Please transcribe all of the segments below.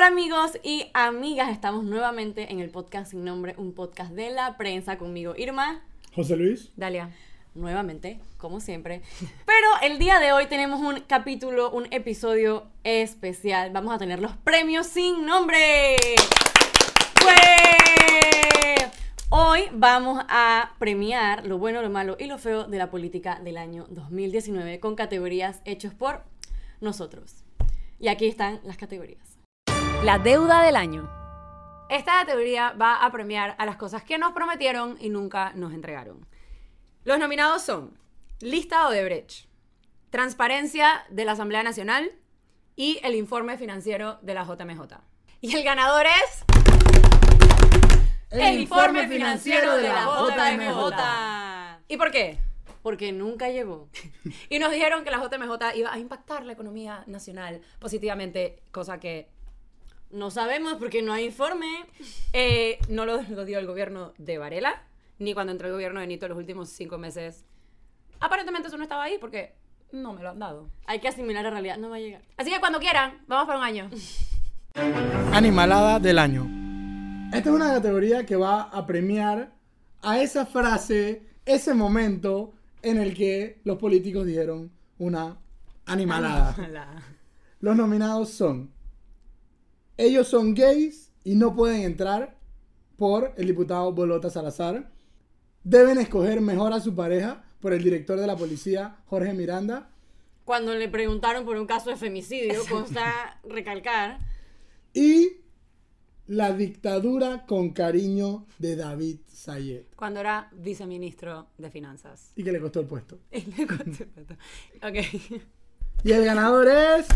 Hola amigos y amigas, estamos nuevamente en el podcast sin nombre, un podcast de la prensa conmigo Irma, José Luis. Dalia. nuevamente, como siempre. Pero el día de hoy tenemos un capítulo, un episodio especial. Vamos a tener los premios sin nombre. ¡Pues! Hoy vamos a premiar lo bueno, lo malo y lo feo de la política del año 2019 con categorías hechos por nosotros. Y aquí están las categorías. La deuda del año. Esta categoría va a premiar a las cosas que nos prometieron y nunca nos entregaron. Los nominados son Lista de Brecht, Transparencia de la Asamblea Nacional y el informe financiero de la JMJ. Y el ganador es... El informe financiero de la JMJ. ¿Y por qué? Porque nunca llegó. Y nos dijeron que la JMJ iba a impactar la economía nacional positivamente, cosa que No sabemos porque no hay informe. eh, no lo, lo dio el gobierno de Varela, ni cuando entró el gobierno de Nito los últimos cinco meses. Aparentemente eso no estaba ahí porque no me lo han dado. Hay que asimilar la realidad. No va a llegar. Así que cuando quieran, vamos para un año. Animalada del año. Esta es una categoría que va a premiar a esa frase, ese momento en el que los políticos dijeron una animalada. Los nominados son Ellos son gays y no pueden entrar por el diputado Bolota Salazar. Deben escoger mejor a su pareja por el director de la policía Jorge Miranda. Cuando le preguntaron por un caso de femicidio, consta recalcar. Y la dictadura con cariño de David Sayed. Cuando era viceministro de Finanzas. Y que le costó el puesto. ok. Y el ganador es.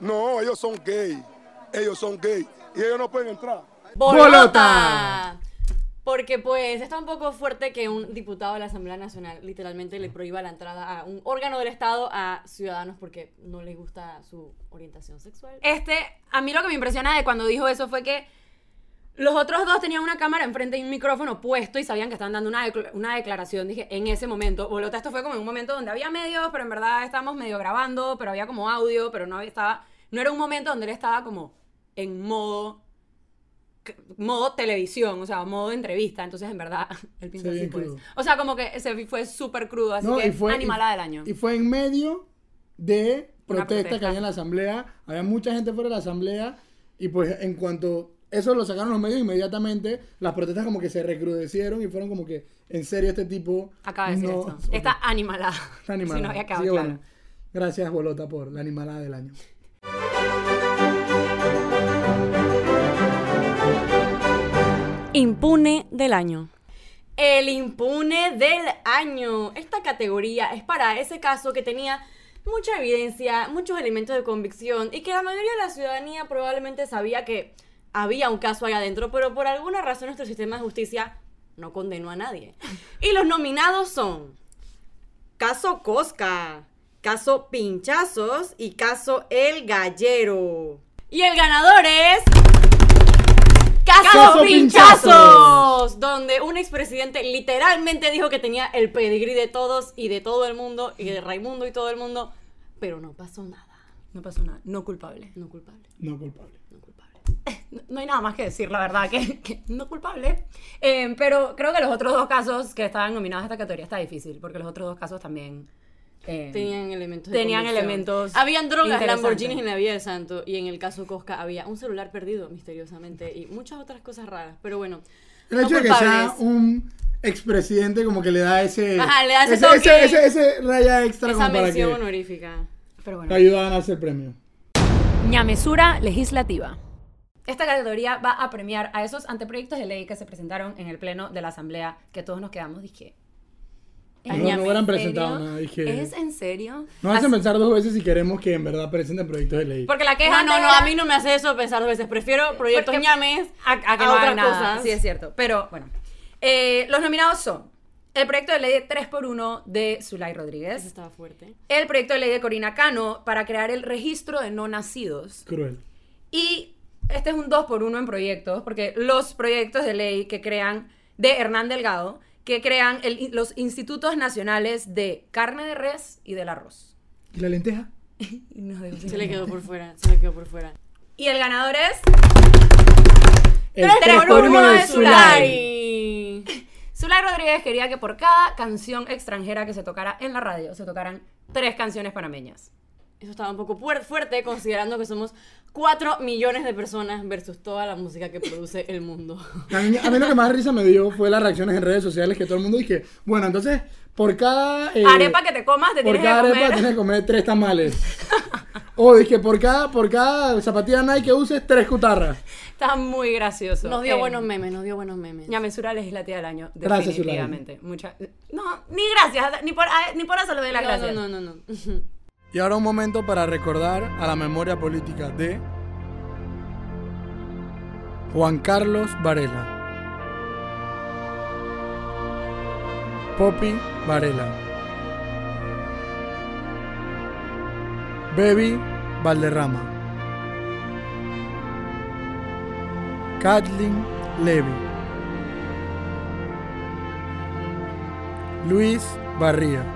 No, ellos son gay. Ellos son gay. Y ellos no pueden entrar. ¡Bolota! Porque pues está un poco fuerte que un diputado de la Asamblea Nacional literalmente le prohíba la entrada a un órgano del Estado a ciudadanos porque no les gusta su orientación sexual. Este, a mí lo que me impresiona de cuando dijo eso fue que los otros dos tenían una cámara enfrente y un micrófono puesto y sabían que estaban dando una, decla- una declaración. Dije, en ese momento, Bolota, esto fue como en un momento donde había medios, pero en verdad estábamos medio grabando, pero había como audio, pero no había- estaba, no era un momento donde él estaba como en modo modo televisión, o sea, modo entrevista, entonces en verdad él piensa Sí, así pues. crudo. O sea, como que ese fue súper crudo, así No, que fue, animalada y- del año. Y fue en medio de Una protesta, que protesta. había en la asamblea. Había mucha gente fuera de la asamblea. Y pues en cuanto eso lo sacaron los medios inmediatamente, las protestas como que se recrudecieron y fueron como que, en serio, este tipo. Acaba de decir no- esto. Está animalada. está animalada. Si no había que, claro. bueno, gracias, Bolota, por la animalada del año. Impune del año. El impune del año. Esta categoría es para ese caso que tenía mucha evidencia, muchos elementos de convicción y que la mayoría de la ciudadanía probablemente sabía que había un caso ahí adentro, pero por alguna razón nuestro sistema de justicia no condenó a nadie. Y los nominados son Caso Cosca, Caso Pinchazos y Caso El Gallero. Y el ganador es... ¡Caso, ¡Caso Pinchazos! Pinchazos! Donde un expresidente literalmente dijo que tenía el pedigrí de todos y de todo el mundo y de Raimundo y todo el mundo, pero no pasó nada. No pasó nada, no culpable. No culpable, No culpable. no hay nada más que decir, la verdad, que, que no culpable. Eh, pero creo que los otros dos casos que estaban nominados a esta categoría está difícil, porque los otros dos casos también eh, Tenían elementos de Tenían convicción. elementos Habían drogas. Lamborghinis en la vida del santo. Y en el caso Cosca había un celular perdido misteriosamente y muchas otras cosas raras. Pero bueno. El no hecho de que sea un expresidente como que le da ese... Ajá, le da ese ese, toque. ese, ese- ese raya extra Esa como para mención que honorífica. Pero te bueno. ayuda a ganarse el premio. Ñamesura legislativa. Esta categoría va a premiar a esos anteproyectos de ley que se presentaron en el pleno de la Asamblea, que todos nos quedamos, dije. No, ¿en no hubieran serio? presentado nada, dije- ¿Es en serio? Nos hacen Así- pensar dos veces si queremos que en verdad presenten proyectos de ley. Porque la queja No, no, no, a mí no me hace eso pensar dos veces. Prefiero proyectos Porque- ñames a, a que a no otras hagan nada. cosas. Sí, es cierto. Pero bueno. Eh, los nominados son el proyecto de ley de 3x1 de Zulay Eso Rodríguez, estaba fuerte. el proyecto de ley de Corina Cano para crear el registro de no nacidos Cruel. y este es un 2x1 en proyectos, porque los proyectos de ley que crean de Hernán Delgado, que crean el- los institutos nacionales de carne de res y del arroz. ¿Y la lenteja? Sin Se le quedó por fuera, se le quedó por fuera. Y el ganador es El Tres tres por por uno uno de de Zulay. Zulay. Zulay Rodríguez quería que por cada canción extranjera que se tocara en la radio se tocaran tres canciones panameñas. Eso estaba un poco fuerte considerando que somos 4 millones de personas versus toda la música que produce el mundo. A mí, a mí lo que más risa me dio fue las reacciones en redes sociales que todo el mundo dije, bueno, entonces, por cada... eh, arepa que te comas te por tienes que arepa comer. tienes que comer tres tamales. o dije, por cada, por cada zapatilla Nike que uses, tres cutarras. Está muy gracioso. Nos dio Eh, buenos memes, nos dio buenos memes. Ñamesura legislativa del año, Gracias, definitivamente. Mucha- No, ni gracias, ni por, ni por eso le doy las No, gracias. no, no, no, no. Y ahora un momento para recordar a la memoria política de Juan Carlos Varela, Poppy Varela, Baby Valderrama, Kathleen Levy, Luis Barría.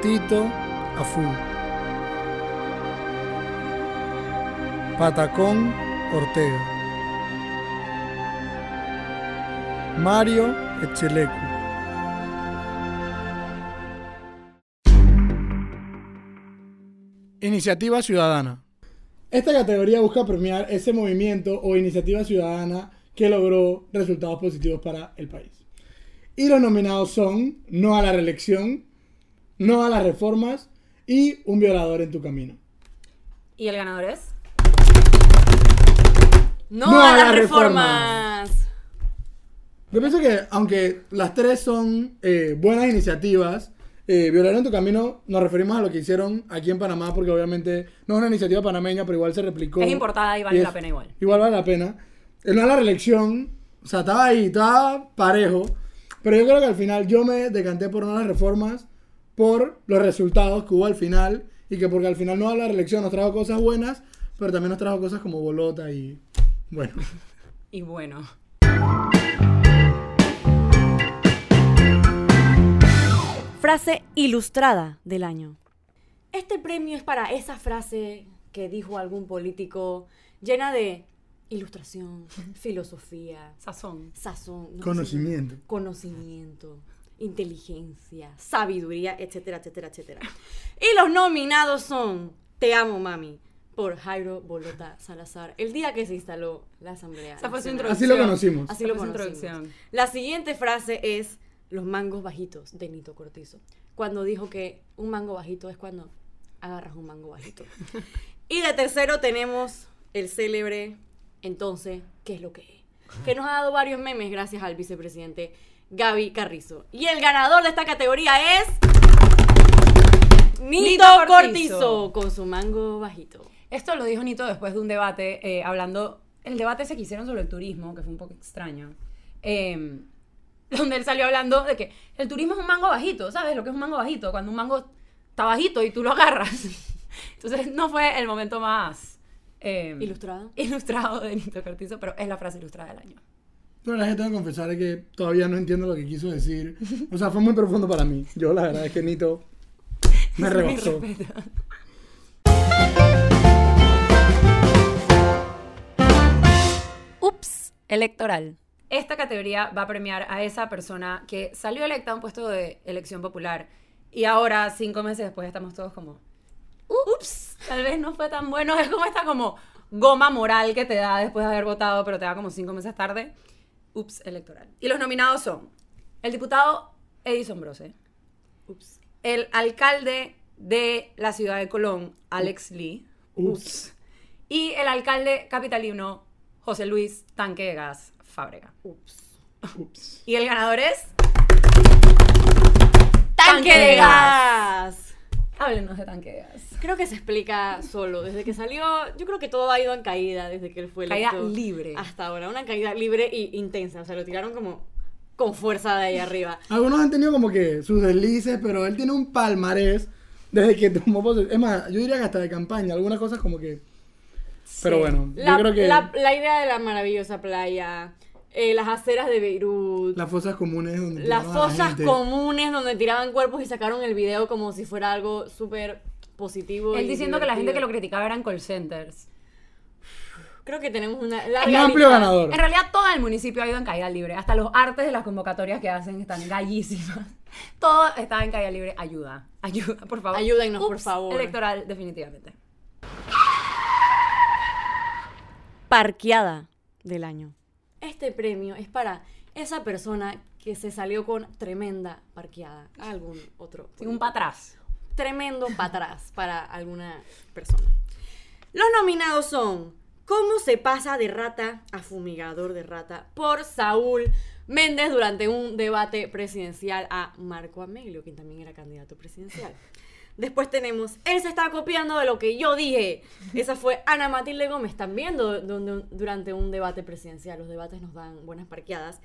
Tito Afú. Patacón Ortega. Mario Echelecu. Iniciativa Ciudadana. Esta categoría busca premiar ese movimiento o iniciativa ciudadana que logró resultados positivos para el país. Y los nominados son No a la reelección, No a las reformas y Un violador en tu camino. ¿Y el ganador es? No, No a a las reformas. Yo pienso que aunque las tres son eh, buenas iniciativas, eh, Violar en tu camino nos referimos a lo que hicieron aquí en Panamá, porque obviamente no es una iniciativa panameña, pero igual se replicó. Es importada y vale es- la pena igual. Igual vale la pena. El no a la reelección, o sea, estaba ahí, estaba parejo, pero yo creo que al final yo me decanté por no las reformas, por los resultados que hubo al final, y que porque al final no a la reelección nos trajo cosas buenas, pero también nos trajo cosas como bolota y bueno. Y bueno. Frase ilustrada del año. Este premio es para esa frase que dijo algún político llena de ilustración, filosofía, Sazón. sazón, no sé, Conocimiento. conocimiento, inteligencia, sabiduría, etcétera, etcétera, etcétera. Y los nominados son Te amo, mami, por Jairo Bolota Salazar, el día que se instaló la Asamblea. Esa fue su Nacional. Así lo conocimos. Así lo conocimos. introducción. La siguiente frase es los mangos bajitos de Nito Cortizo. Cuando dijo que un mango bajito es cuando agarras un mango bajito. y de tercero tenemos el célebre, entonces, ¿qué es lo que es? Que nos ha dado varios memes gracias al vicepresidente Gaby Carrizo. Y el ganador de esta categoría es... Nito, Nito Cortizo. Cortizo. con su mango bajito. Esto lo dijo Nito después de un debate, eh, hablando, el debate ese que hicieron sobre el turismo, que fue un poco extraño, eh, donde él salió hablando de que el turismo es un mango bajito, ¿sabes lo que es un mango bajito? Cuando un mango está bajito y tú lo agarras. Entonces no fue el momento más eh, Ilustrado. ilustrado de Nito Cortizo, pero es la frase ilustrada del año. La verdad es que tengo que confesar que todavía no entiendo lo que quiso decir. O sea, fue muy profundo para mí. Yo la verdad es que Nito me rebasó. Ups, electoral. Esta categoría va a premiar a esa persona que salió electa a un puesto de elección popular y ahora, cinco meses después, estamos todos como, ups, tal vez no fue tan bueno. Es como esta como goma moral que te da después de haber votado, pero te da como cinco meses tarde. Ups, electoral. Y los nominados son el diputado Edison Brose, Ups. el alcalde de la ciudad de Colón, Alex Lee, Ups. y el alcalde capitalino, José Luis Tanque de Gas Fábrega. Ups. Ups. Y el ganador es. ¡Tanque de gas! Háblenos de Tanque de Gas. Creo que se explica solo. Desde que salió, yo creo que todo ha ido en caída desde que él fue Caída electo. libre. Hasta ahora, una caída libre e intensa. O sea, lo tiraron como con fuerza de ahí arriba. Algunos han tenido como que sus deslices, pero él tiene un palmarés desde que tomó posesión. Es más, yo diría que hasta de campaña. Algunas cosas como que. Pero bueno, La, yo creo que la, la idea de la maravillosa playa, eh, las aceras de Beirut, las fosas comunes donde. las la fosas gente. comunes donde tiraban cuerpos y sacaron el video como si fuera algo súper positivo. Él diciendo que la gente que lo criticaba eran call centers. Creo que tenemos una Un amplio ganador. En realidad todo el municipio ha ido en caída libre. Hasta los artes de las convocatorias que hacen están gallísimas. Todo está en caída libre. Ayuda. Ayuda, por favor. Ayúdennos, por favor. Electoral, definitivamente. Parqueada del año. Este premio es para esa persona que se salió con tremenda parqueada. Algún otro. Sin un para atrás. tremendo para atrás para alguna persona. Los nominados son ¿Cómo se pasa de rata a fumigador de rata? por Saúl Méndez durante un debate presidencial a Marco Amelio, quien también era candidato presidencial. Después tenemos, él se está copiando de lo que yo dije. Esa fue Ana Matilde Gómez, también du- durante un debate presidencial. Los debates nos dan buenas parqueadas.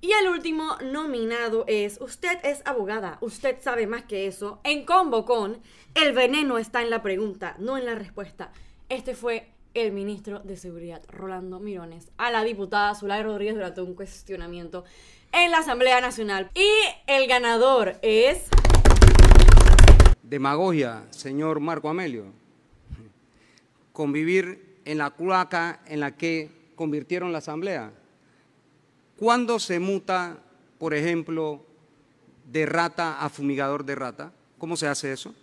Y el último nominado es Usted es abogada, usted sabe más que eso. En combo con El veneno está en la pregunta, no en la respuesta. Este fue el ministro de Seguridad, Rolando Mirones, a la diputada Zulay Rodríguez durante un cuestionamiento en la Asamblea Nacional. Y el ganador es... Demagogia, señor Marco Amelio. Convivir en la cloaca en la que convirtieron la asamblea. ¿Cuándo se muta, por ejemplo, de rata a fumigador de rata? ¿Cómo se hace eso?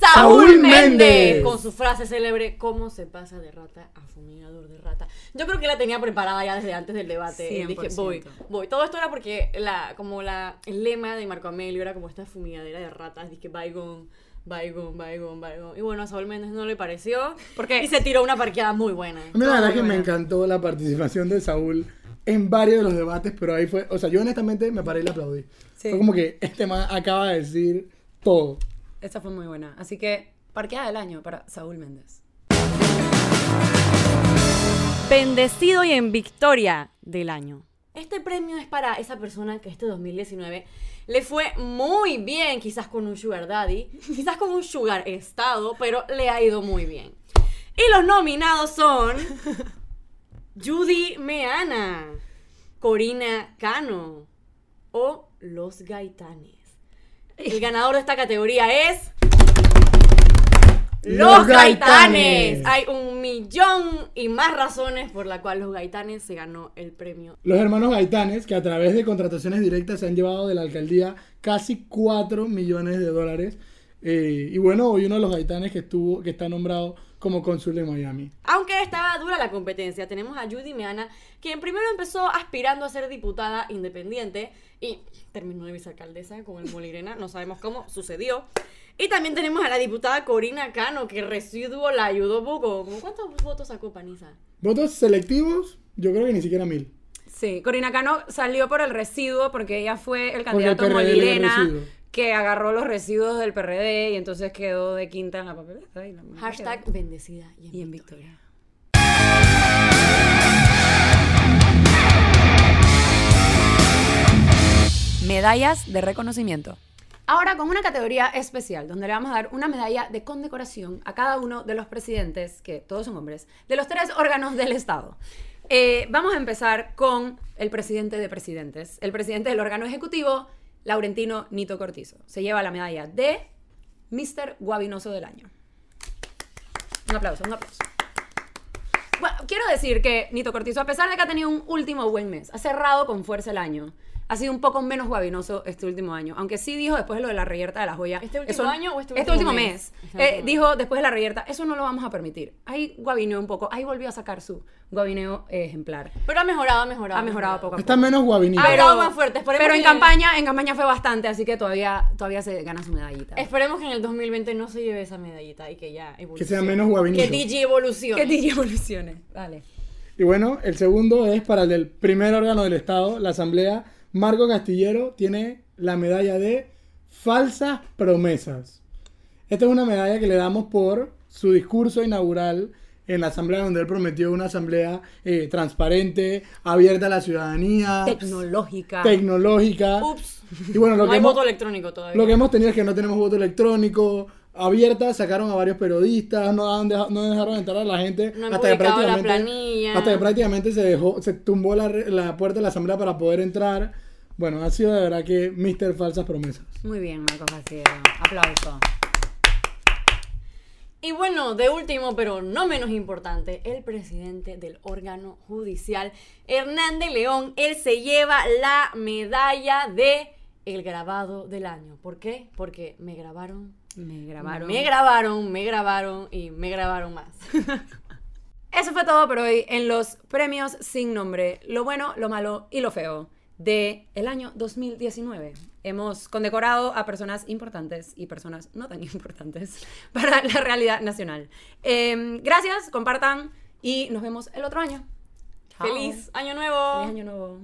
Saúl Méndez, con su frase célebre, ¿cómo se pasa de rata a fumigador de rata? Yo creo que la tenía preparada ya desde antes del debate. 100%. Dije, voy, voy. Todo esto era porque la, como la, el lema de Marco Amelio era como esta fumigadera de ratas. Dije, bygone, bygone, bygone, bygone. Y bueno, a Saúl Méndez no le pareció. ¿Por qué? Y se tiró una parqueada muy buena. A mí la verdad que me buena. encantó la participación de Saúl en varios de los debates, pero ahí fue, o sea, yo honestamente me paré y le aplaudí. Sí. Fue como que este man acaba de decir todo. Esta fue muy buena. Así que, parqueada del año para Saúl Méndez. Bendecido y en victoria del año. Este premio es para esa persona que este 2019 le fue muy bien, quizás con un sugar daddy, quizás con un sugar estado, pero le ha ido muy bien. Y los nominados son Judy Meana, Corina Cano o Los Gaitanes. El ganador de esta categoría es Los los Gaitanes. Gaitanes. Hay un millón y más razones por la cual los Gaitanes se ganó el premio. Los hermanos Gaitanes, que a través de contrataciones directas se han llevado de la alcaldía casi 4 millones de dólares. Eh, y bueno, hoy uno de los Gaitanes que estuvo, que está nombrado como cónsul de Miami. Aunque estaba dura la competencia, tenemos a Judy Meana, quien primero empezó aspirando a ser diputada independiente y terminó de vicealcaldesa con el Molirena, no sabemos cómo sucedió. Y también tenemos a la diputada Corina Cano, que residuo la ayudó poco. ¿Cómo ¿Cuántos votos sacó Panisa? Votos selectivos, yo creo que ni siquiera mil. Sí, Corina Cano salió por el residuo porque ella fue el el candidato dio Molirena residuo. Que agarró los residuos del PRD y entonces quedó de quinta en la papeleta. Y la mujer Hashtag quedó- bendecida y en, y en victoria. victoria. Medallas de reconocimiento. Ahora con una categoría especial, donde le vamos a dar una medalla de condecoración a cada uno de los presidentes, que todos son hombres, de los tres órganos del Estado. Eh, vamos a empezar con el presidente de presidentes, el presidente del órgano ejecutivo, Laurentino Nito Cortizo. Se lleva la medalla de Mr. Guabinoso del Año. Un aplauso, un aplauso. Bueno, quiero decir que Nito Cortizo, a pesar de que ha tenido un último buen mes, ha cerrado con fuerza el año. Ha sido un poco menos guabinoso este último año. Aunque sí dijo después de lo de la reyerta de la joya. ¿Este último eso- año o este Este último último mes? mes. Este Eh, dijo después de la reyerta, eso no lo vamos a permitir. Ahí guabineó un poco. Ahí volvió a sacar su guabineo eh, ejemplar. Pero ha mejorado, ha mejorado. Ha mejorado poco a poco. Está menos guabinito. Ha hablado más fuerte. Esperemos Pero en que- campaña, en campaña fue bastante, así que todavía, todavía se gana su medallita. Esperemos que en el 2020 no se lleve esa medallita y que ya evolucione. Que sea menos guabinito. Que DJ evolucione. Que DJ evolucione. Vale. Y bueno, el segundo es para el del primer órgano del Estado, la Asamblea. Marco Castillero tiene la medalla de falsas promesas. Esta es una medalla que le damos por su discurso inaugural en la Asamblea, donde él prometió una Asamblea eh, transparente, abierta a la ciudadanía, Tecnológica. tecnológica. Ups. Y bueno, lo no que, hay hemos, voto electrónico todavía. lo que hemos tenido es que no tenemos voto electrónico. Abierta, sacaron a varios periodistas, no, han deja- no dejaron entrar a la gente No hasta que la prácticamente hasta que prácticamente se dejó, se tumbó la, la puerta de la asamblea para poder entrar. Bueno, ha sido de verdad que Mr. Falsas Promesas. Muy bien, Marcos Castillero. Aplauso. Y bueno, de último, pero no menos importante, el presidente del órgano judicial, Hernández León, él se lleva la medalla de el grabado del año. ¿Por qué? Porque me grabaron, Me grabaron. me grabaron, me grabaron y me grabaron más. Eso fue todo por hoy en los premios sin nombre, lo bueno, lo malo y lo feo de el año 2019. Hemos condecorado a personas importantes y personas no tan importantes para la realidad nacional. Em, gracias, compartan y nos vemos el otro año. Chao. ¡Feliz Año Nuevo! Feliz año nuevo.